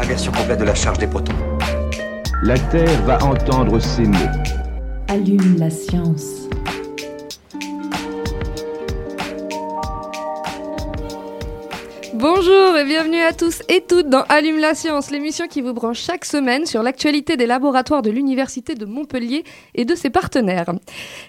Inversion complète de la charge des protons. La Terre va entendre ces mots. Allume la science. Bonjour bienvenue à tous et toutes dans Allume la science, l'émission qui vous branche chaque semaine sur l'actualité des laboratoires de l'Université de Montpellier et de ses partenaires.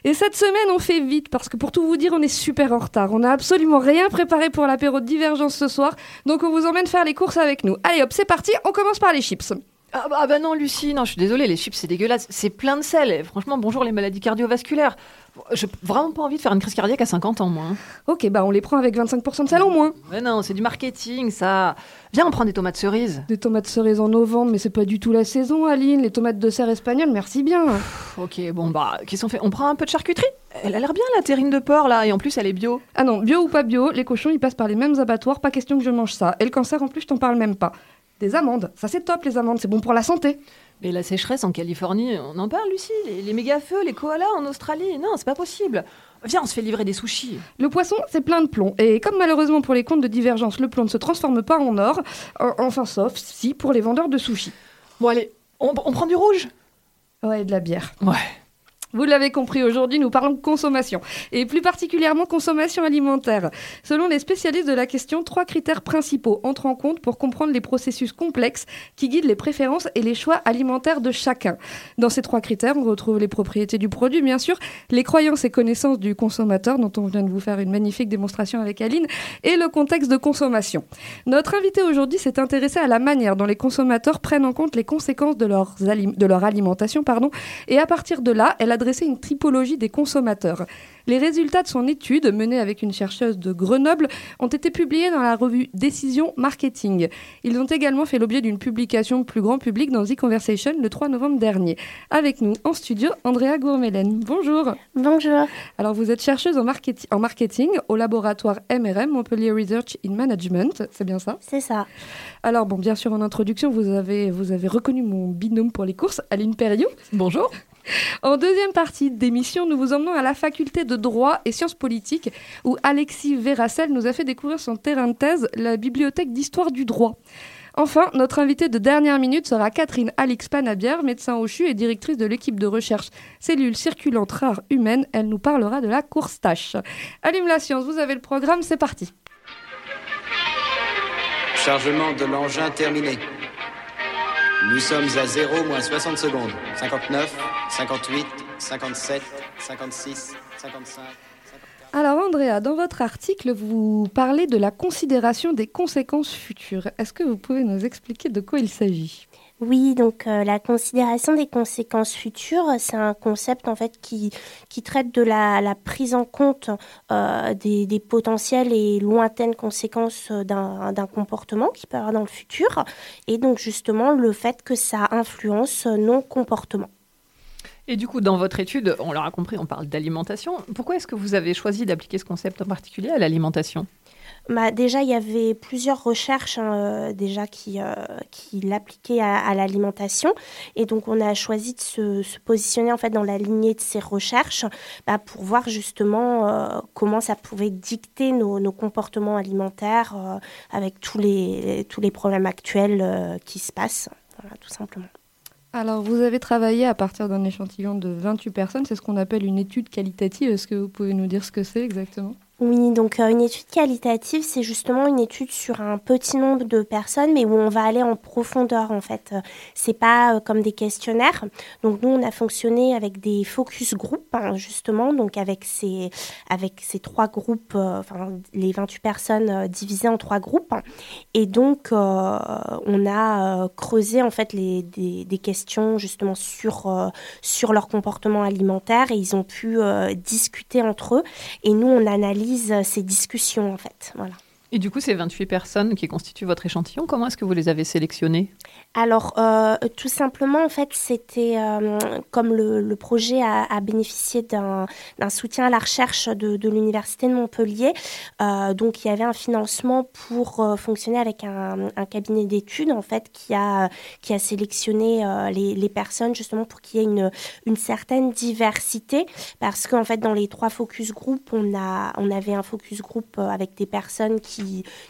Et cette semaine, on fait vite parce que pour tout vous dire, on est super en retard. On n'a absolument rien préparé pour l'apéro de divergence ce soir, donc on vous emmène faire les courses avec nous. Allez hop, c'est parti, on commence par les chips. Ah bah, ah bah non, Lucie, non, je suis désolée, les chips c'est dégueulasse, c'est plein de sel. Et franchement, bonjour les maladies cardiovasculaires. J'ai vraiment pas envie de faire une crise cardiaque à 50 ans, moi. hein. Ok, bah on les prend avec 25% de sel en moins. Mais non, c'est du marketing, ça. Viens, on prend des tomates cerises. Des tomates cerises en novembre, mais c'est pas du tout la saison, Aline. Les tomates de serre espagnoles, merci bien. Pff, ok, bon bah, qu'est-ce qu'on fait? On prend un peu de charcuterie? Elle a l'air bien la terrine de porc là, et en plus elle est bio. Ah non, bio ou pas bio, les cochons ils passent par les mêmes abattoirs, pas question que je mange ça. Et le cancer en plus, je t'en parle même pas. Des amandes, ça c'est top les amandes, c'est bon pour la santé. Mais la sécheresse en Californie, on en parle, Lucie Les, les méga-feux, les koalas en Australie Non, c'est pas possible. Viens, on se fait livrer des sushis. Le poisson, c'est plein de plomb. Et comme malheureusement pour les comptes de divergence, le plomb ne se transforme pas en or, euh, enfin sauf si pour les vendeurs de sushis. Bon, allez, on, on prend du rouge? Ouais, et de la bière. Ouais. Vous l'avez compris, aujourd'hui nous parlons consommation, et plus particulièrement consommation alimentaire. Selon les spécialistes de la question, trois critères principaux entrent en compte pour comprendre les processus complexes qui guident les préférences et les choix alimentaires de chacun. Dans ces trois critères, on retrouve les propriétés du produit, bien sûr, les croyances et connaissances du consommateur, dont on vient de vous faire une magnifique démonstration avec Aline, et le contexte de consommation. Notre invité aujourd'hui s'est intéressé à la manière dont les consommateurs prennent en compte les conséquences de, de leur alimentation, pardon, et à partir de là, elle a dressé une typologie des consommateurs. Les résultats de son étude, menée avec une chercheuse de Grenoble, ont été publiés dans la revue Décision Marketing. Ils ont également fait l'objet d'une publication plus grand public dans The Conversation le 3 novembre dernier. Avec nous en studio, Andrea Gourmelen. Bonjour. Bonjour. Alors vous êtes chercheuse en marketing au laboratoire MRM, Montpellier Research in Management, c'est bien ça? C'est ça. Alors bon, bien sûr en introduction, vous avez, vous avez reconnu mon binôme pour les courses, Aline Perriot. Bonjour. En deuxième partie d'émission, nous vous emmenons à la faculté de droit et sciences politiques où Alexis Verracel nous a fait découvrir son terrain de thèse, la bibliothèque d'histoire du droit. Enfin, notre invitée de dernière minute sera Catherine Alix Panabière, médecin au CHU et directrice de l'équipe de recherche cellules circulantes rares humaines. Elle nous parlera de la course tâche. Allume la science, vous avez le programme, c'est parti. Chargement de l'engin terminé. Nous sommes à 0 moins 60 secondes. 59, 58, 57, 56, 55. Alors Andrea, dans votre article, vous parlez de la considération des conséquences futures. Est-ce que vous pouvez nous expliquer de quoi il s'agit? Oui, donc euh, la considération des conséquences futures, c'est un concept en fait qui, traite de la, prise en compte euh, des, des potentielles et lointaines conséquences d'un d'un comportement qui peut avoir dans le futur, et donc justement le fait que ça influence nos comportements. Et du coup, dans votre étude, on l'aura compris, on parle d'alimentation. Pourquoi est-ce que vous avez choisi d'appliquer ce concept en particulier à l'alimentation? Bah, déjà, il y avait plusieurs recherches hein, euh, déjà qui, euh, l'appliquaient à, l'alimentation. Et donc, on a choisi de se, positionner en fait dans la lignée de ces recherches bah, pour voir justement euh, comment ça pouvait dicter nos, comportements alimentaires avec tous les, tous les problèmes actuels qui se passent. Voilà, tout simplement. Alors, vous avez travaillé à partir d'un échantillon de 28 personnes, c'est ce qu'on appelle une étude qualitative. Est-ce que vous pouvez nous dire ce que c'est exactement? Oui, donc euh, une étude qualitative, c'est justement une étude sur un petit nombre de personnes, mais où on va aller en profondeur en fait. C'est pas euh, comme des questionnaires. Donc nous, on a fonctionné avec des focus group, hein, justement, donc avec ces avec ces trois groupes, euh, enfin les 28 personnes divisées en trois groupes. Et donc on a creusé en fait les des, des questions justement sur sur leur comportement alimentaire et ils ont pu discuter entre eux. Et nous, on analyse euh, ces discussions, en fait. Voilà. Et du coup, ces 28 personnes qui constituent votre échantillon, comment est-ce que vous les avez sélectionnées? Alors, euh, tout simplement, en fait, c'était euh, comme le, le projet a, bénéficié d'un soutien à la recherche de, de l'Université de Montpellier. Euh, donc, il y avait un financement pour fonctionner avec un, un cabinet d'études, en fait, qui a, qui a sélectionné les, les personnes justement pour qu'il y ait une, une certaine diversité. Parce qu'en fait, dans les trois focus group, on, on avait un focus group avec des personnes qui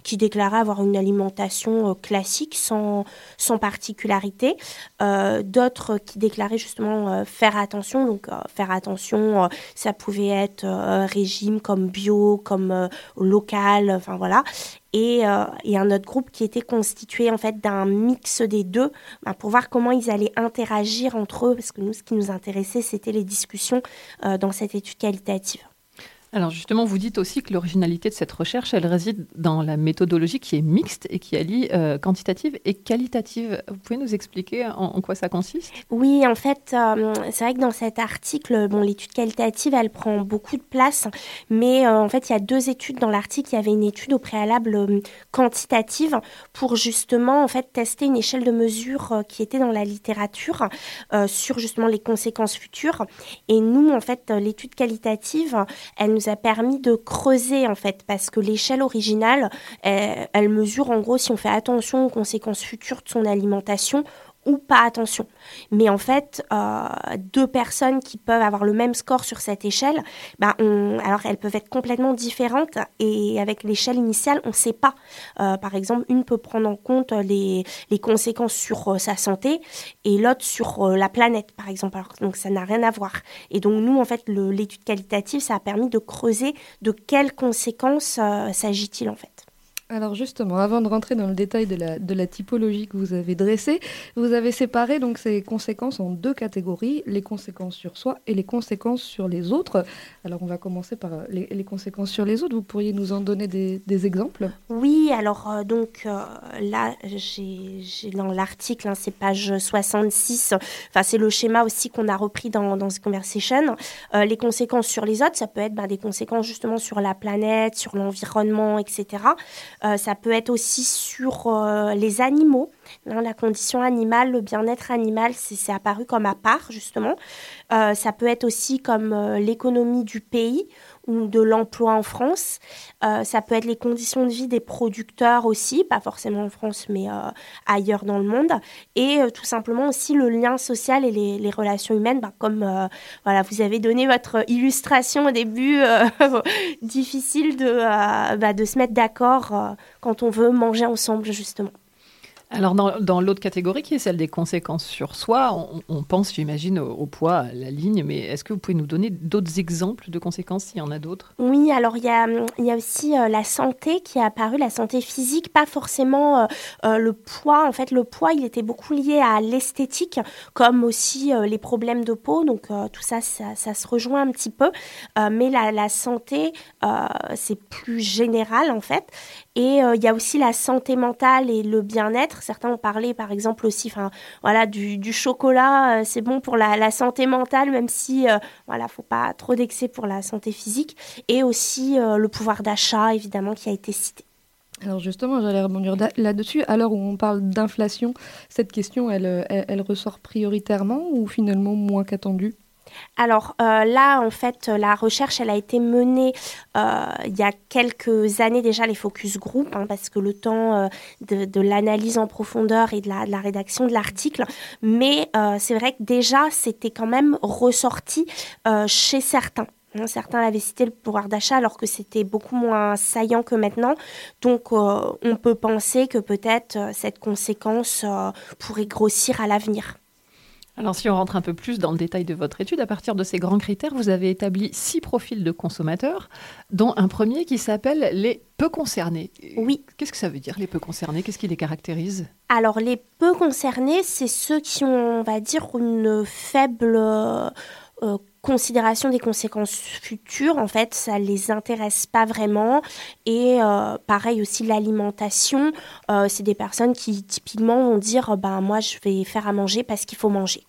qui, déclaraient avoir une alimentation euh, classique sans, sans particularité. Euh, D'autres qui déclaraient justement euh, faire attention. Donc faire attention, ça pouvait être régime comme bio, comme local, enfin voilà. Et, et, un autre groupe qui était constitué en fait d'un mix des deux bah, pour voir comment ils allaient interagir entre eux parce que nous ce qui nous intéressait c'était les discussions dans cette étude qualitative. Alors justement, vous dites aussi que l'originalité de cette recherche, elle réside dans la méthodologie qui est mixte et qui allie euh, quantitative et qualitative. Vous pouvez nous expliquer en, quoi ça consiste? Oui, en fait, euh, c'est vrai que dans cet article, l'étude qualitative, elle prend beaucoup de place, mais euh, en fait, il y a deux études dans l'article. Il y avait une étude au préalable quantitative pour justement en fait tester une échelle de mesure qui était dans la littérature sur justement les conséquences futures. Et nous, en fait, l'étude qualitative, elle nous a permis de creuser en fait parce que l'échelle originale, elle, elle, mesure en gros si on fait attention aux conséquences futures de son alimentation ou pas attention. Mais en fait, euh, deux personnes qui peuvent avoir le même score sur cette échelle, ben on, alors elles peuvent être complètement différentes et avec l'échelle initiale, on ne sait pas. Euh, par exemple, une peut prendre en compte les, les conséquences sur euh, sa santé et l'autre sur la planète, par exemple. Alors, donc ça n'a rien à voir. Et donc nous, en fait, l'étude qualitative, ça a permis de creuser de quelles conséquences s'agit-il en fait. Alors justement, avant de rentrer dans le détail de la, typologie que vous avez dressée, vous avez séparé donc ces conséquences en deux catégories, les conséquences sur soi et les conséquences sur les autres. Alors on va commencer par les, les conséquences sur les autres. Vous pourriez nous en donner des, exemples? Oui, alors euh, donc euh, là, j'ai dans l'article, hein, c'est page 66, enfin c'est le schéma aussi qu'on a repris dans, dans conversation. Euh, les conséquences sur les autres, ça peut être ben, des conséquences justement sur la planète, sur l'environnement, etc. Euh, ça peut être aussi sur euh, les animaux, hein, la condition animale, le bien-être animal, c'est apparu comme à part justement. Euh, ça peut être aussi comme l'économie du pays de l'emploi en France. Euh, ça peut être les conditions de vie des producteurs aussi, pas forcément en France, mais ailleurs dans le monde. Et tout simplement aussi le lien social et les, relations humaines, bah, comme voilà, vous avez donné votre illustration au début, difficile de, bah, de se mettre d'accord quand on veut manger ensemble justement. Alors dans, l'autre catégorie qui est celle des conséquences sur soi, on, pense, j'imagine, au, poids, à la ligne, mais est-ce que vous pouvez nous donner d'autres exemples de conséquences s'il y en a d'autres? Oui, alors il y a, aussi euh, la santé qui est apparue, la santé physique, pas forcément euh, euh, le poids. En fait, le poids, il était beaucoup lié à l'esthétique, comme aussi les problèmes de peau, donc tout ça, ça, se rejoint un petit peu. Mais la, la santé, c'est plus général en fait. Et il y a aussi la santé mentale et le bien-être. Certains ont parlé par exemple aussi enfin voilà du, chocolat euh, c'est bon pour la, santé mentale même si euh, voilà faut pas trop d'excès pour la santé physique. Et aussi euh, le pouvoir d'achat évidemment qui a été cité. Alors justement, j'allais rebondir là-dessus. À l'heure où on parle d'inflation, cette question, elle, elle, elle, ressort prioritairement ou finalement moins qu'attendue alors euh, là, en fait, la recherche, elle a été menée euh, il y a quelques années déjà, les focus group, hein, parce que le temps euh, de, l'analyse en profondeur et de la, de la rédaction de l'article. Mais c'est vrai que déjà, c'était quand même ressorti chez certains. Certains avaient cité le pouvoir d'achat alors que c'était beaucoup moins saillant que maintenant. Donc on peut penser que peut-être cette conséquence pourrait grossir à l'avenir. Alors si on rentre un peu plus dans le détail de votre étude, à partir de ces grands critères, vous avez établi six profils de consommateurs, dont un premier qui s'appelle les peu concernés. Oui. Qu'est-ce que ça veut dire les peu concernés? Qu'est-ce qui les caractérise? Alors les peu concernés, c'est ceux qui ont, on va dire, une faible... Euh, considération des conséquences futures, en fait, ça les intéresse pas vraiment. Et euh, pareil aussi l'alimentation, euh, c'est des personnes qui typiquement vont dire, ben moi je vais faire à manger parce qu'il faut manger.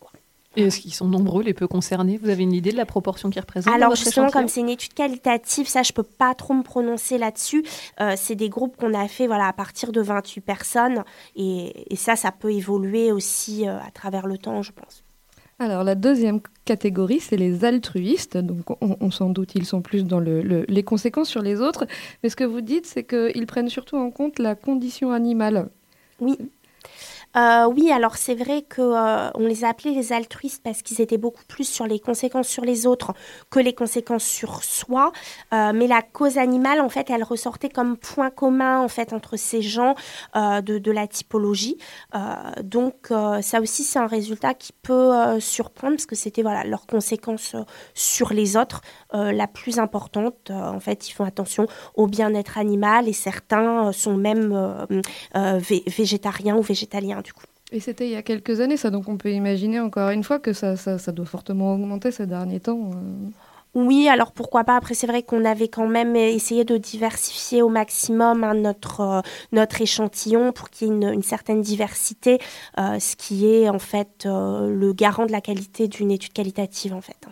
Et est-ce qu'ils sont nombreux, les peu concernés? Vous avez une idée de la proportion qu'ils représentent Alors justement, comme c'est une étude qualitative, ça je peux pas trop me prononcer là-dessus. Euh, c'est des groupes qu'on a fait voilà, à partir de 28 personnes. Et, et ça, ça peut évoluer aussi euh, à travers le temps, je pense. Alors la deuxième catégorie, c'est les altruistes. Donc on, on s'en doute, ils sont plus dans le, le- les conséquences sur les autres. Mais ce que vous dites, c'est qu'ils prennent surtout en compte la condition animale. Oui. Euh, oui, alors c'est vrai que euh, on les a appelés les altruistes parce qu'ils étaient beaucoup plus sur les conséquences sur les autres que les conséquences sur soi. Euh, mais la cause animale, en fait, elle ressortait comme point commun en fait entre ces gens euh, de, la typologie. Donc ça aussi, c'est un résultat qui peut surprendre parce que c'était voilà leurs conséquences sur les autres la plus importante. En fait, ils font attention au bien-être animal et certains sont même vé- végétariens ou végétaliens du coup. Et c'était il y a quelques années, ça. Donc on peut imaginer encore une fois que ça, ça, ça doit fortement augmenter ces derniers temps. euh. Oui, alors pourquoi pas? Après, c'est vrai qu'on avait quand même essayé de diversifier au maximum hein, notre, euh, notre échantillon pour qu'il y ait une, une certaine diversité, euh, ce qui est en fait euh, le garant de la qualité d'une étude qualitative en fait.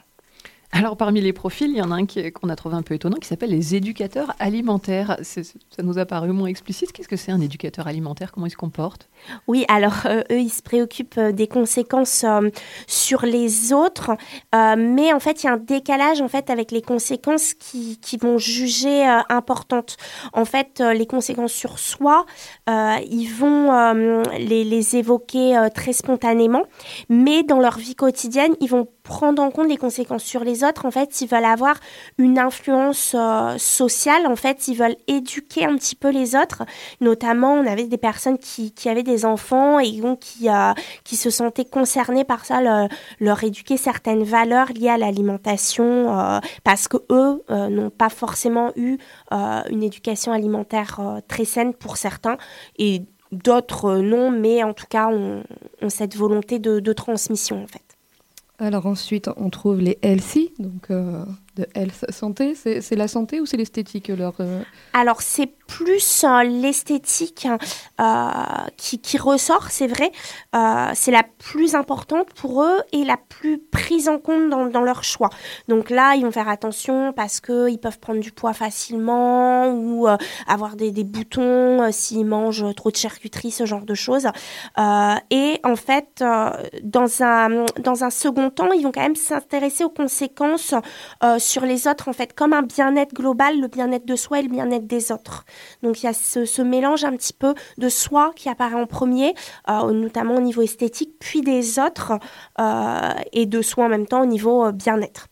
Alors, parmi les profils, il y en a un qu'on a trouvé un peu étonnant qui s'appelle les éducateurs alimentaires. Ça nous a paru moins explicite. Qu'est-ce que c'est un éducateur alimentaire? Comment il se comporte? Oui, alors euh, eux, ils se préoccupent euh, des conséquences euh, sur les autres, mais en fait, il y a un décalage en fait avec les conséquences qui, vont juger importantes. En fait, les conséquences sur soi, ils vont les, les évoquer très spontanément, mais dans leur vie quotidienne, ils vont prendre en compte les conséquences sur les autres. En fait, ils veulent avoir une influence euh, sociale. En fait, ils veulent éduquer un petit peu les autres. Notamment, on avait des personnes qui, avaient des enfants et donc qui, euh, qui se sentaient concernées par ça, le- leur éduquer certaines valeurs liées à l'alimentation euh, parce que eux n'ont pas forcément eu une éducation alimentaire très saine pour certains et d'autres non, mais en tout cas ont, ont cette volonté de, de transmission en fait. Alors ensuite, on trouve les healthy, donc euh, de health santé. C'est la santé ou c'est l'esthétique leur euh, Alors c'est plus euh, l'esthétique euh, qui, ressort, c'est vrai. C'est la plus importante pour eux et la plus prise en compte dans, leur choix. Donc là, ils vont faire attention parce qu'ils peuvent prendre du poids facilement ou avoir des, des boutons s'ils mangent trop de charcuterie, ce genre de choses. Et en fait, dans, un, dans un second temps, ils vont quand même s'intéresser aux conséquences sur les autres, en fait, comme un bien-être global, le bien-être de soi et le bien-être des autres. Donc il y a ce, mélange un petit peu de soi qui apparaît en premier, euh, notamment au niveau esthétique, puis des autres, euh, et de soi en même temps au niveau euh, bien-être.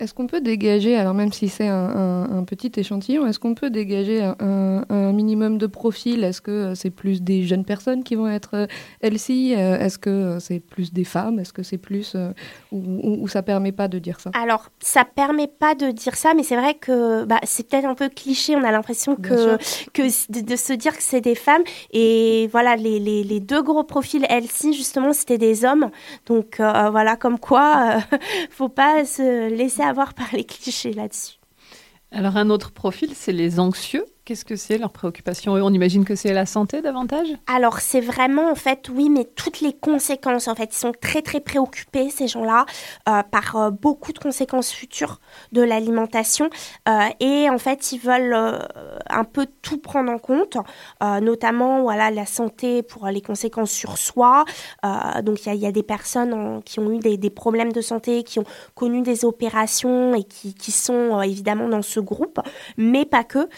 Est-ce qu'on peut dégager, alors même si c'est un, un- un petit échantillon, est-ce qu'on peut dégager un, minimum de profil? Est-ce que euh, c'est plus des jeunes personnes qui vont être euh, healthy Euh, Est-ce que c'est plus des femmes? Est-ce que c'est plus... euh, ou, ça permet pas de dire ça? Alors, ça permet pas de dire ça, mais c'est vrai que bah, c'est peut-être un peu cliché. On a l'impression que, que de, de se dire que c'est des femmes. Et voilà, les, les, les deux gros profils LC, justement, c'était des hommes. Donc euh, voilà, comme quoi, euh, faut pas se laisser avoir par les clichés là-dessus. Alors, un autre profil, c'est les anxieux. Qu'est-ce que c'est leur préoccupation On imagine que c'est la santé davantage Alors c'est vraiment en fait oui mais toutes les conséquences en fait ils sont très très préoccupés ces gens-là euh, par euh, beaucoup de conséquences futures de l'alimentation euh, et en fait ils veulent un peu tout prendre en compte notamment voilà la santé pour les conséquences sur soi donc il y a, des personnes qui ont eu des, problèmes de santé qui ont connu des opérations et qui, sont évidemment dans ce groupe mais pas que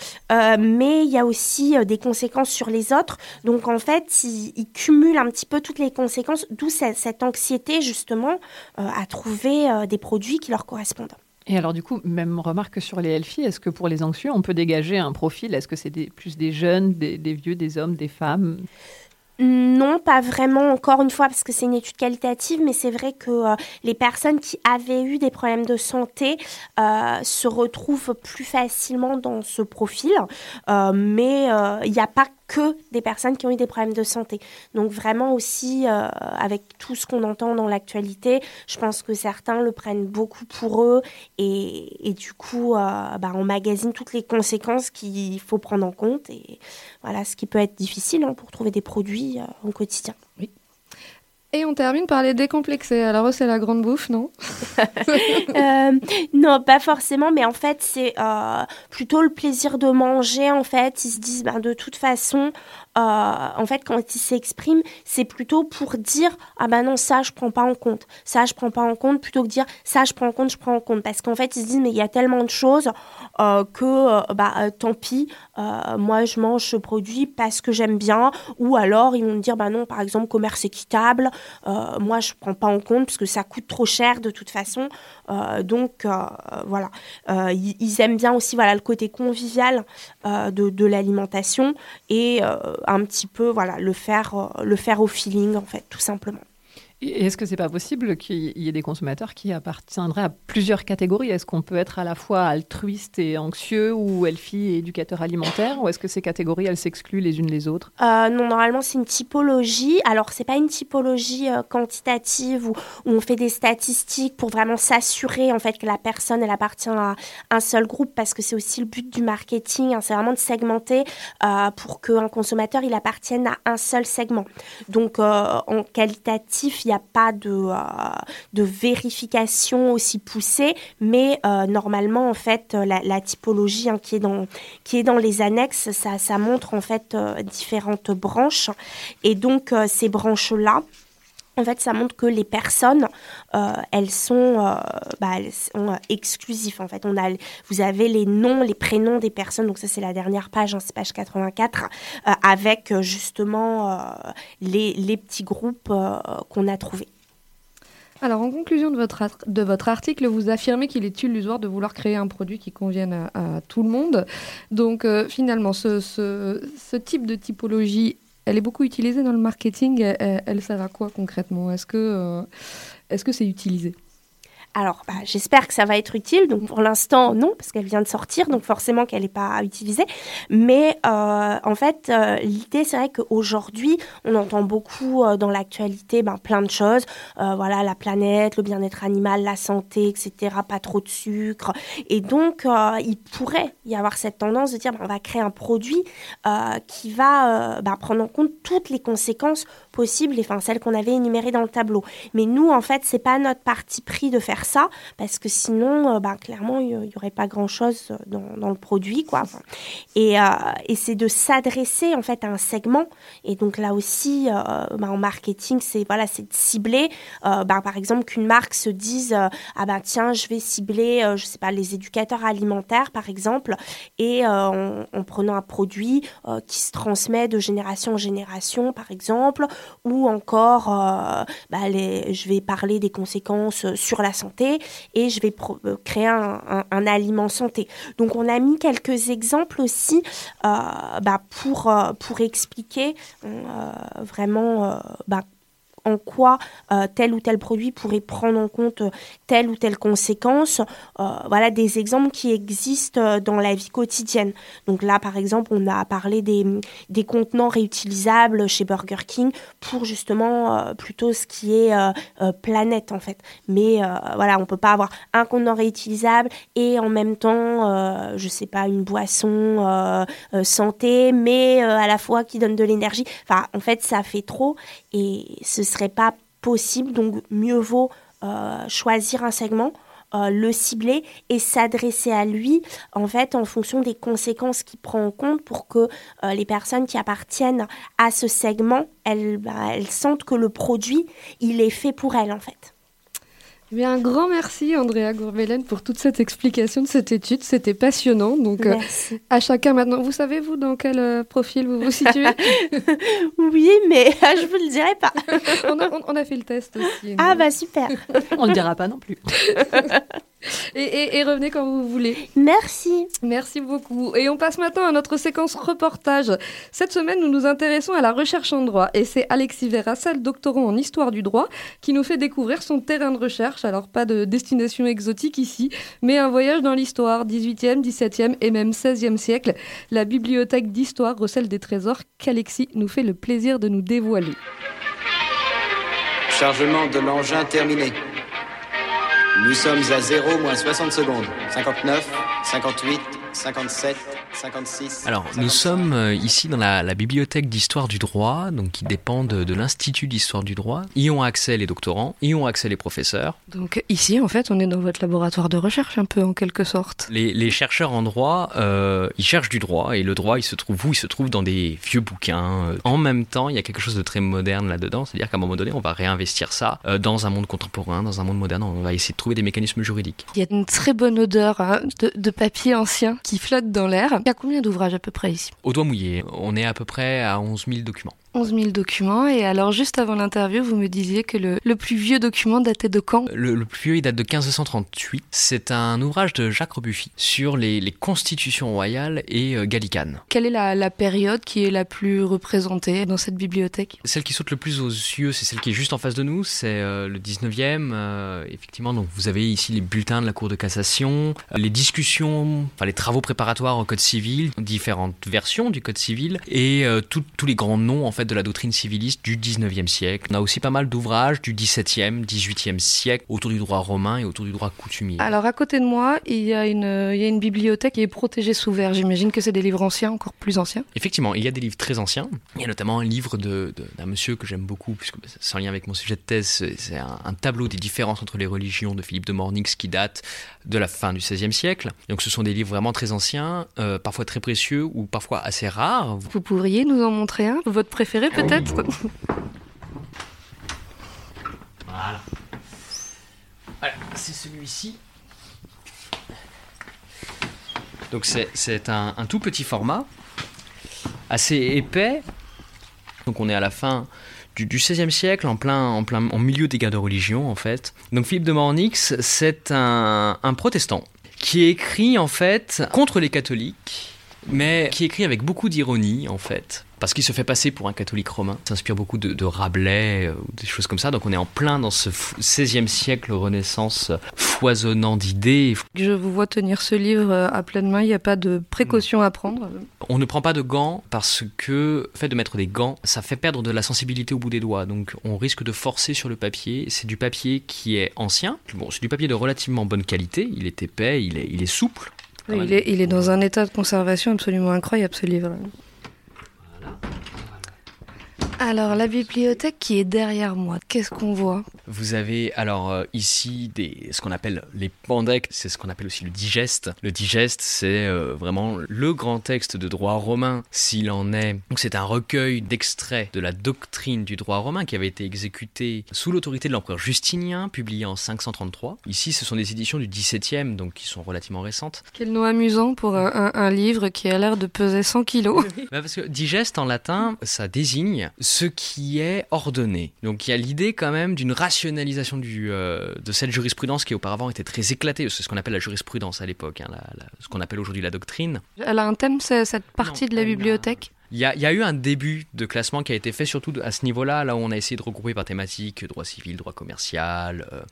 mais il y a aussi euh, des conséquences sur les autres. Donc en fait, ils, ils cumulent un petit peu toutes les conséquences, d'où cette, anxiété justement euh, à trouver euh, des produits qui leur correspondent. Et alors, du coup, même remarque que sur les healthy, est-ce que pour les anxieux, on peut dégager un profil? Est-ce que c'est plus des jeunes, des vieux, des hommes, des femmes? Non, pas vraiment, encore une fois, parce que c'est une étude qualitative, mais c'est vrai que euh, les personnes qui avaient eu des problèmes de santé euh, se retrouvent plus facilement dans ce profil, Euh, mais il n'y a pas que des personnes qui ont eu des problèmes de santé. Donc vraiment aussi, euh, avec tout ce qu'on entend dans l'actualité, je pense que certains le prennent beaucoup pour eux et, et du coup, euh, bah, on magazine toutes les conséquences qu'il faut prendre en compte et voilà, ce qui peut être difficile hein, pour trouver des produits euh, au quotidien. Et on termine par les décomplexés. Alors, eux, c'est la grande bouffe, non Euh, non, pas forcément, mais en fait, c'est euh, plutôt le plaisir de manger. En fait, ils se disent, ben, de toute façon, en fait, quand ils s'expriment, c'est plutôt pour dire, ah ben non, ça, je prends pas en compte. Ça, je prends pas en compte, plutôt que dire, ça, je prends en compte, je prends en compte. Parce qu'en fait, ils se disent, mais il y a tellement de choses euh, que, euh, bah, euh, tant pis, euh, moi, je mange ce produit parce que j'aime bien. Ou alors, ils vont me dire, bah non, par exemple, commerce équitable, euh, moi, je prends pas en compte parce que ça coûte trop cher de toute façon. Euh, donc, euh, voilà. Euh, ils, aiment bien aussi voilà, le côté convivial de, l'alimentation et un petit peu voilà, le, faire, le faire au feeling, en fait, tout simplement. Est-ce que c'est pas possible qu'il y ait des consommateurs qui appartiendraient à plusieurs catégories? Est-ce qu'on peut être à la fois altruiste et anxieux ou elfie et éducateur alimentaire? Ou est-ce que ces catégories, elles s'excluent les unes les autres? Euh, non, normalement, c'est une typologie. Alors, c'est pas une typologie euh, quantitative où, on fait des statistiques pour vraiment s'assurer en fait que la personne elle appartient à un seul groupe parce que c'est aussi le but du marketing. hein, c'est vraiment de segmenter euh, pour qu'un consommateur il appartienne à un seul segment. Donc, en qualitatif, il pas de, euh, de vérification aussi poussée, mais euh, normalement, en fait, euh, la, typologie hein, qui, est dans, les annexes, ça, montre en fait différentes branches. Et donc, ces branches-là, en fait, ça montre que les personnes, euh, elles sont, euh, bah, elles sont euh, exclusives. En fait, on a, vous avez les noms, les prénoms des personnes. Donc ça, c'est la dernière page, hein, c'est page 84, euh, avec justement les, petits groupes qu'on a trouvés. Alors, en conclusion de votre, de votre article, vous affirmez qu'il est illusoire de vouloir créer un produit qui convienne à, tout le monde. Donc, finalement, ce, ce- ce type de typologie, elle est beaucoup utilisée dans le marketing. Elle, sert à quoi concrètement? Est-ce que euh, est-ce que c'est utilisé? Alors, bah, j'espère que ça va être utile. Donc, pour l'instant, non, parce qu'elle vient de sortir, donc forcément qu'elle n'est pas utilisée. Mais euh, en fait, euh, l'idée, c'est vrai qu'aujourd'hui, on entend beaucoup euh, dans l'actualité ben, plein de choses. Voilà, la planète, le bien-être animal, la santé, etc. Pas trop de sucre. Et donc, il pourrait y avoir cette tendance de dire, ben, on va créer un produit qui va ben, prendre en compte toutes les conséquences possibles, et, enfin celles qu'on avait énumérées dans le tableau. Mais nous, en fait, c'est pas notre parti pris de faire parce que sinon, euh, ben, clairement, il y, y aurait pas grand-chose dans, dans le produit, quoi. Euh, et c'est de s'adresser en fait à un segment. Et donc là aussi, euh, ben, en marketing, c'est voilà, c'est de cibler. Euh, ben, par exemple, qu'une marque se dise, euh, ah ben tiens, je vais cibler, euh, je sais pas, les éducateurs alimentaires, par exemple, et euh, en, en prenant un produit euh, qui se transmet de génération en génération, par exemple, ou encore, euh, bah, je vais parler des conséquences sur la santé et je vais euh, créer un, aliment santé. Donc on a mis quelques exemples aussi euh, bah, pour, euh, pour expliquer vraiment bah, en quoi euh, tel ou tel produit pourrait prendre en compte euh, telle ou telle conséquence. Euh, voilà des exemples qui existent dans la vie quotidienne. Donc là, par exemple, on a parlé des, des contenants réutilisables chez Burger King pour justement plutôt ce qui est planète en fait. Mais voilà, on peut pas avoir un contenant réutilisable et en même temps, je sais pas, une boisson santé, mais à la fois qui donne de l'énergie. Enfin, en fait, ça fait trop et ce serait pas possible. Donc, mieux vaut euh, choisir un segment. euh, le cibler et s'adresser à lui en fait en fonction des conséquences qu'il prend en compte pour que euh, les personnes qui appartiennent à ce segment elles, bah, elles sentent que le produit il est fait pour elles en fait. Eh un grand merci, Andrea Gourbelen, pour toute cette explication de cette étude. C'était passionnant. Donc, euh, à chacun maintenant. Vous savez, vous, dans quel euh, profil vous vous situez? Oui, mais je vous le dirai pas. on, a, on- on a fait le test aussi. Ah bah super. On ne le dira pas non plus. et, et- et revenez quand vous voulez. Merci. Merci beaucoup. Et on passe maintenant à notre séquence reportage. Cette semaine, nous nous intéressons à la recherche en droit. Et c'est Alexis Verrassal, doctorant en histoire du droit, qui nous fait découvrir son terrain de recherche. Alors, pas de destination exotique ici, mais un voyage dans l'histoire, 18e, 17e et même 16e siècle. La bibliothèque d'histoire recèle des trésors qu'Alexis nous fait le plaisir de nous dévoiler. Chargement de l'engin terminé. Nous sommes à 0 moins 60 secondes. 59, 58, 57, 56. Alors, nous 57. sommes euh, ici dans la, la bibliothèque d'histoire du droit, donc qui dépend de, de l'Institut d'histoire du droit. Y ont accès les doctorants, y ont accès les professeurs. Donc ici, en fait, on est dans votre laboratoire de recherche un peu en quelque sorte. Les, les chercheurs en droit, euh, ils cherchent du droit, et le droit, il se trouve où? Il se trouve dans des vieux bouquins. Euh, En même temps, il y a quelque chose de très moderne là-dedans, c'est-à-dire qu'à un moment donné, on va réinvestir ça dans un monde contemporain, dans un monde moderne, on va essayer de trouver des mécanismes juridiques. Il y a une très bonne odeur hein, de, de papier ancien qui flotte dans l'air. Il y a combien d'ouvrages à peu près ici? Au doigt mouillé, on est à peu près à 11 000 documents. 11 000 documents. Et alors, juste avant l'interview, vous me disiez que le, le plus vieux document datait de quand? Le, le plus vieux, il date de 1538. C'est un ouvrage de Jacques Rebuffy sur les, les constitutions royales et euh, gallicanes. Quelle est la, la période qui est la plus représentée dans cette bibliothèque? Celle qui saute le plus aux yeux, c'est celle qui est juste en face de nous, c'est euh, le 19e. euh, effectivement, donc vous avez ici les bulletins de la Cour de cassation, euh, les discussions, enfin les travaux préparatoires au Code civil, différentes versions du Code civil, et tout- tous les grands noms en fait de la doctrine civiliste du 19e siècle. On a aussi pas mal d'ouvrages du 17e, 18e siècle autour du droit romain et autour du droit coutumier. Alors, à côté de moi, il y a une, euh, il y a une bibliothèque qui est protégée sous verre. J'imagine que c'est des livres anciens, encore plus anciens. Effectivement, il y a des livres très anciens. Il y a notamment un livre d'un monsieur que j'aime beaucoup, puisque c'est en lien avec mon sujet de thèse. C'est un, un tableau des différences entre les religions de Philippe de Mornix qui date de la fin du XVIe siècle. Donc ce sont des livres vraiment très anciens, euh, parfois très précieux ou parfois assez rares. Vous pourriez nous en montrer un? Votre préféré? Peut-être? Voilà. Voilà, c'est celui-ci. Donc c'est- c'est un, un tout petit format, assez épais. Donc on est à la fin du, du XVIe siècle, en plein, en plein, en milieu des guerres de religion en fait. Donc Philippe de Mornix, c'est un, un protestant qui écrit en fait contre les catholiques, mais qui écrit avec beaucoup d'ironie en fait. Parce qu'il se fait passer pour un catholique romain. Il s'inspire beaucoup de, de Rabelais, euh, ou des choses comme ça. Donc on est en plein dans ce f- XVIe siècle Renaissance foisonnant d'idées. Je vous vois tenir ce livre euh, à pleine main, il n'y a pas de précaution à prendre. On ne prend pas de gants parce que le fait de mettre des gants, ça fait perdre de la sensibilité au bout des doigts. Donc on risque de forcer sur le papier. C'est du papier qui est ancien. Bon, c'est du papier de relativement bonne qualité. Il est épais, il est, il est souple. Oui, il, est, il est dans un état de conservation absolument incroyable ce livre. から。Alors la bibliothèque qui est derrière moi, qu'est-ce qu'on voit? Vous avez alors euh, ici des, ce qu'on appelle les pandectes, c'est ce qu'on appelle aussi le digeste. Le digeste, c'est euh, vraiment le grand texte de droit romain, s'il en est. Donc c'est un recueil d'extraits de la doctrine du droit romain qui avait été exécuté sous l'autorité de l'empereur Justinien, publié en 533. Ici, ce sont des éditions du 17e, donc qui sont relativement récentes. Quel nom amusant pour un, un- un livre qui a l'air de peser 100 kilos. Bah, parce que digeste en latin, ça désigne ce qui est ordonné. Donc il y a l'idée quand même d'une rationalisation du, euh, de cette jurisprudence qui auparavant était très éclatée. C'est ce qu'on appelle la jurisprudence à l'époque, hein, ce qu'on appelle aujourd'hui la doctrine. Elle a un thème, cette partie de la bibliothèque? Il y, a, il y a eu un début de classement qui a été fait surtout à ce niveau-là, là où on a essayé de regrouper par thématique droit civil, droit commercial, euh,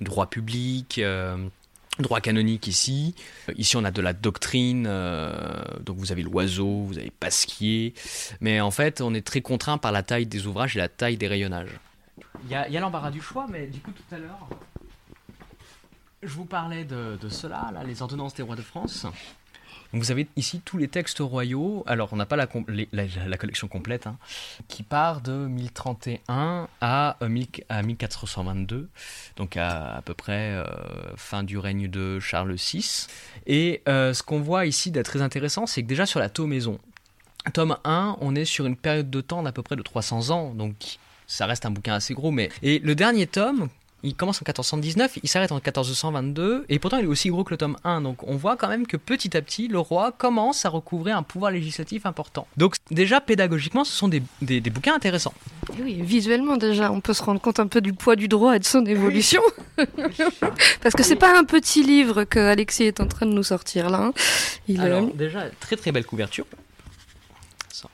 droit public. euh, Droit canonique ici. Euh, Ici, on a de la doctrine. euh, donc, vous avez l'oiseau, vous avez Pasquier. Mais en fait, on est très contraint par la taille des ouvrages et la taille des rayonnages. Il y a, a l'embarras du choix, mais du coup, tout à l'heure, je vous parlais de, de cela, là, les ordonnances des rois de France. Vous avez ici tous les textes royaux. Alors, on n'a pas la, collection complète, hein, qui part de 1031 à, euh, 1000 à 1422, donc à, peu près euh, fin du règne de Charles VI. Et euh, ce qu'on voit ici d'être très intéressant, c'est que déjà sur la tomaison, tome 1, on est sur une période de temps d'à peu près de 300 ans, donc ça reste un bouquin assez gros. Mais... Et le dernier tome, il commence en 1419, il s'arrête en 1422, et pourtant il est aussi gros que le tome 1. Donc on voit quand même que petit à petit, le roi commence à recouvrir un pouvoir législatif important. Donc déjà, pédagogiquement, ce sont des, des- des bouquins intéressants. Et Oui, visuellement déjà, on peut se rendre compte un peu du poids du droit et de son évolution. Parce que c'est pas un petit livre que Alexis est en train de nous sortir là. hein. Il, Alors euh, déjà, très très belle couverture.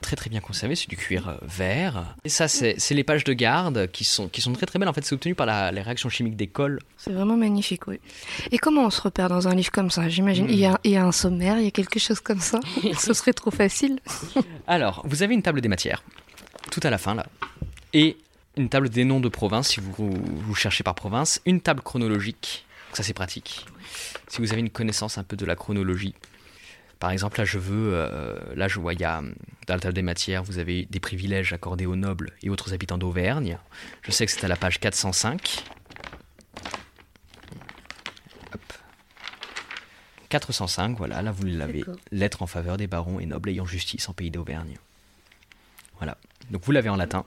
Très très bien conservé, c'est du cuir euh, vert. Et ça, c'est les pages de garde qui sont, qui sont très très belles. En fait, c'est obtenu par la, les réactions chimiques des cols. c'est vraiment magnifique, oui. Et comment on se repère dans un livre comme ça? J'imagine, Hmm. il, y a, il y a un sommaire, il y a quelque chose comme ça? Ce serait trop facile. Alors, vous avez une table des matières, tout à la fin là, et une table des noms de provinces si vous, vous cherchez par province, une table chronologique, ça c'est pratique. Si vous avez une connaissance un peu de la chronologie. Par exemple, là, je veux, euh, là, je vois, il y a, dans la table des matières, vous avez des privilèges accordés aux nobles et autres habitants d'Auvergne. Je sais que c'est à la page 405. Hop. 405, voilà, là vous l'avez. Lettre en faveur des barons et nobles ayant justice en pays d'Auvergne. Voilà. Donc vous l'avez en latin.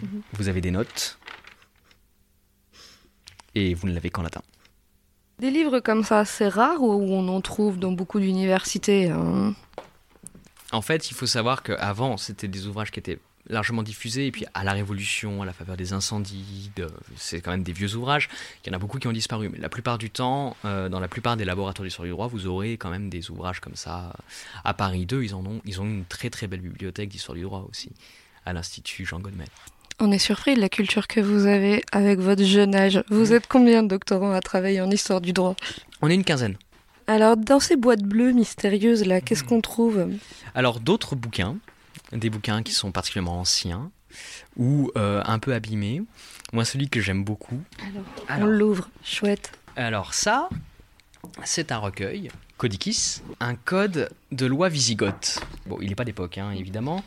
Mhm. Vous avez des notes. Et vous ne l'avez qu'en latin. Des livres comme ça, c'est rare ou on en trouve dans beaucoup d'universités hein En fait, il faut savoir qu'avant, c'était des ouvrages qui étaient largement diffusés, et puis à la Révolution, à la faveur des incendies, c'est quand même des vieux ouvrages, il y en a beaucoup qui ont disparu. Mais la plupart du temps, euh, dans la plupart des laboratoires d'histoire du droit, vous aurez quand même des ouvrages comme ça. À Paris 2, ils, en ont, ils ont une très très belle bibliothèque d'histoire du droit aussi, à l'Institut Jean Godmet. On est surpris de la culture que vous avez avec votre jeune âge. Vous êtes combien de doctorants à travailler en histoire du droit? On est une quinzaine. Alors, dans ces boîtes bleues mystérieuses là, qu'est-ce qu'on trouve? Alors d'autres bouquins, des bouquins qui sont particulièrement anciens ou euh, un peu abîmés. Moi, celui que j'aime beaucoup. On l'ouvre, chouette. Alors ça, c'est un recueil, Codicis, un code de loi wisigothe. Bon, il n'est pas d'époque, hein, évidemment,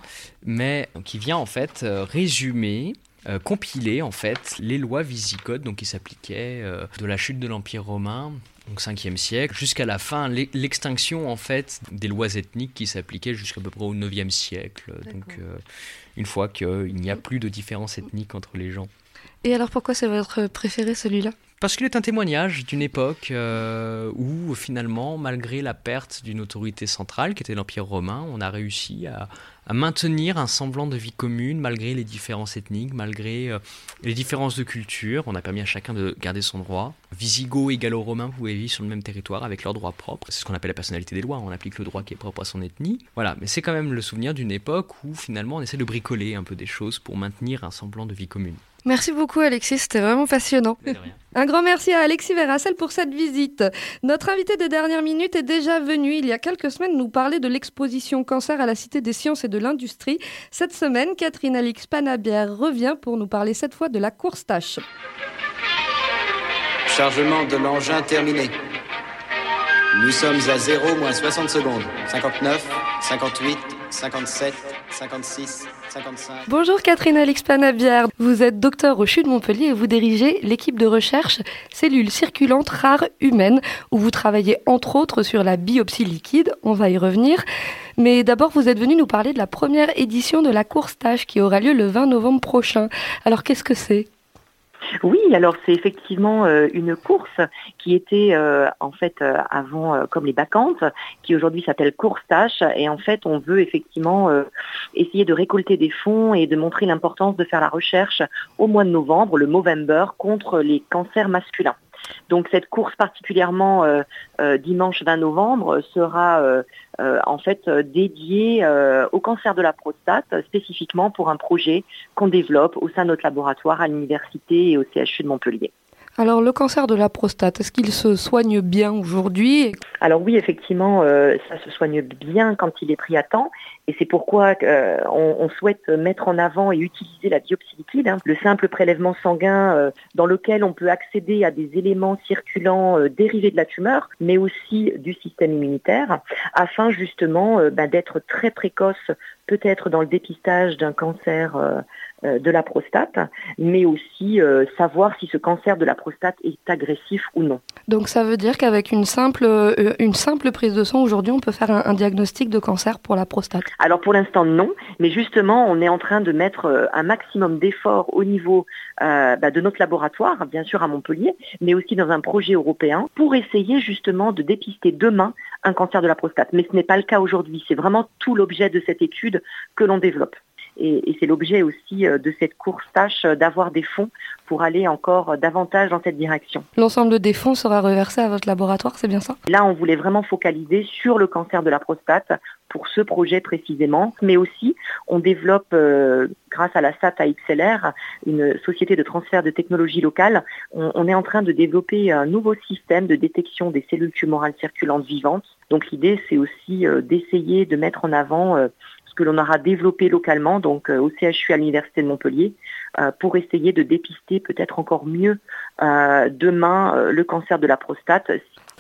mais qui vient en fait euh, résumer, euh, compiler en fait les lois wisigothes, donc qui s'appliquaient euh, de la chute de l'Empire romain, donc 5e siècle, jusqu'à la fin, l'e- l'extinction en fait des lois ethniques qui s'appliquaient jusqu'à peu près au 9e siècle. Donc euh, une fois qu'il n'y a plus de différence ethnique entre les gens. Et alors, pourquoi c'est votre préféré celui-là? Parce qu'il est un témoignage d'une époque euh, où finalement, malgré la perte d'une autorité centrale qui était l'Empire romain, on a réussi à, maintenir un semblant de vie commune malgré les différences ethniques, malgré euh, les différences de culture. On a permis à chacun de garder son droit. Visigoths et gallo-romains pouvaient vivre sur le même territoire avec leurs droits propres. C'est ce qu'on appelle la personnalité des lois. On applique le droit qui est propre à son ethnie. Voilà, mais c'est quand même le souvenir d'une époque où finalement on essaie de bricoler un peu des choses pour maintenir un semblant de vie commune. Merci beaucoup Alexis, c'était vraiment passionnant. Un grand merci à Alexis Verracel pour cette visite. Notre invité des dernières minutes est déjà venu il y a quelques semaines nous parler de l'exposition Cancer à la Cité des Sciences et de l'Industrie. Cette semaine, Catherine Alix Panabière revient pour nous parler cette fois de la course tâche. Chargement de l'engin terminé. Nous sommes à 0 moins 60 secondes. 59, 58, 57, 56, 55. Bonjour Catherine Alix Panabière, vous êtes docteur au CHU de Montpellier et vous dirigez l'équipe de recherche cellules circulantes rares humaines où vous travaillez entre autres sur la biopsie liquide, on va y revenir. Mais d'abord vous êtes venu nous parler de la première édition de la course tâche qui aura lieu le 20 novembre prochain. Alors qu'est-ce que c'est? Oui, alors c'est effectivement euh, une course qui était euh, en fait euh, avant comme les bacchantes, qui aujourd'hui s'appelle course tâche et en fait on veut effectivement essayer de récolter des fonds et de montrer l'importance de faire la recherche au mois de novembre, le Movember, contre les cancers masculins. Donc cette course particulièrement euh, euh, dimanche 20 novembre sera euh, en fait dédiée au cancer de la prostate, spécifiquement pour un projet qu'on développe au sein de notre laboratoire à l'université et au CHU de Montpellier. Alors le cancer de la prostate, est-ce qu'il se soigne bien aujourd'hui? Alors oui, effectivement, euh, ça se soigne bien quand il est pris à temps, et c'est pourquoi euh, on, souhaite mettre en avant et utiliser la biopsie liquide, hein, le simple prélèvement sanguin euh, dans lequel on peut accéder à des éléments circulants dérivés de la tumeur, mais aussi du système immunitaire, afin justement ben, d'être très précoce, peut-être dans le dépistage d'un cancer de la prostate, mais aussi euh, savoir si ce cancer de la prostate est agressif ou non. Donc ça veut dire qu'avec une simple, euh, une simple prise de sang aujourd'hui, on peut faire un, un diagnostic de cancer pour la prostate. Alors pour l'instant non, mais justement on est en train de mettre euh, un maximum d'efforts au niveau euh, bah, de notre laboratoire, bien sûr à Montpellier, mais aussi dans un projet européen pour essayer justement de dépister demain un cancer de la prostate. Mais ce n'est pas le cas aujourd'hui, c'est vraiment tout l'objet de cette étude que l'on développe. Et, et c'est l'objet aussi euh, de cette course tâche euh, d'avoir des fonds pour aller encore euh, davantage dans cette direction. L'ensemble des fonds sera reversé à votre laboratoire, c'est bien ça? Là, on voulait vraiment focaliser sur le cancer de la prostate pour ce projet précisément, mais aussi on développe, euh, grâce à la SAT XLR, une société de transfert de technologie locale, on, on est en train de développer un nouveau système de détection des cellules tumorales circulantes vivantes. Donc l'idée, c'est aussi euh, d'essayer de mettre en avant euh, que l'on aura développé localement, donc euh, au CHU à l'Université de Montpellier, euh, pour essayer de dépister peut-être encore mieux euh, demain le cancer de la prostate.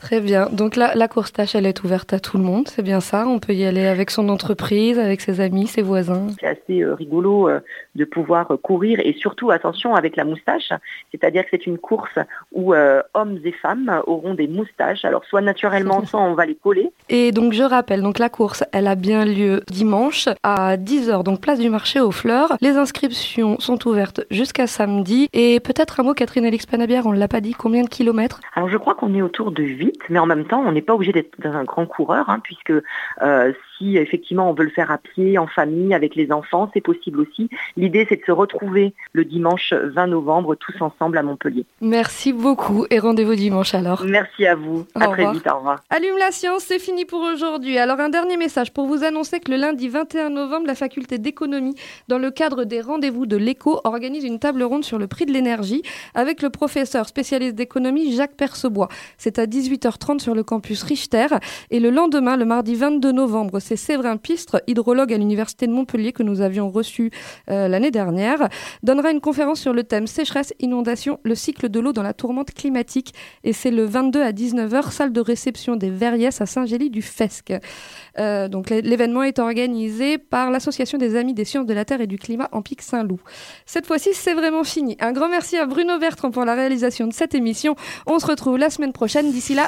Très bien. Donc là, la course tâche, elle est ouverte à tout le monde, c'est bien ça On peut y aller avec son entreprise, avec ses amis, ses voisins C'est assez euh, rigolo euh, de pouvoir euh, courir et surtout, attention, avec la moustache. C'est-à-dire que c'est une course où euh, hommes et femmes auront des moustaches. Alors soit naturellement, soit on va les coller. Et donc je rappelle, donc la course, elle a bien lieu dimanche à 10h, donc place du marché aux fleurs. Les inscriptions sont ouvertes jusqu'à samedi. Et peut-être un mot, Catherine Alix Panabière, on ne l'a pas dit, combien de kilomètres? Alors je crois qu'on est autour de 8, mais en même temps, on n'est pas obligé d'être un grand coureur, hein, puisque euh, si effectivement on veut le faire à pied, en famille, avec les enfants, c'est possible aussi. L'idée, c'est de se retrouver le dimanche 20 novembre tous ensemble à Montpellier. Merci beaucoup et rendez-vous dimanche alors. Merci à vous. À Au très revoir. vite. Au revoir. Allume la science, c'est fini pour aujourd'hui. Alors un dernier message pour vous annoncer que le lundi 21 novembre, la faculté d'économie, dans le cadre des rendez-vous de l'écho, organise une table ronde sur le prix de l'énergie avec le professeur spécialiste d'économie Jacques Percebois. C'est à 18h30 sur le campus Richter. Et le lendemain, le mardi 22 novembre, c'est Séverin Pistre, hydrologue à l'université de Montpellier que nous avions reçu euh, l'année dernière, donnera une conférence sur le thème sécheresse, inondation, le cycle de l'eau dans la tourmente climatique. Et c'est le 22 à 19h, salle de réception des Verriès à Saint-Gély-du-Fesque. Euh, donc l'é- l'événement est organisé par l'Association des Amis des Sciences de la Terre et du Climat en Pic Saint-Loup. Cette fois-ci, c'est vraiment fini. Un grand merci à Bruno Bertrand pour la réalisation de cette émission. On se retrouve la semaine prochaine. D'ici là,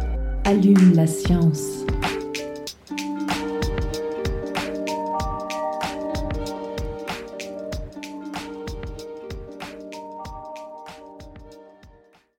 Allume la science.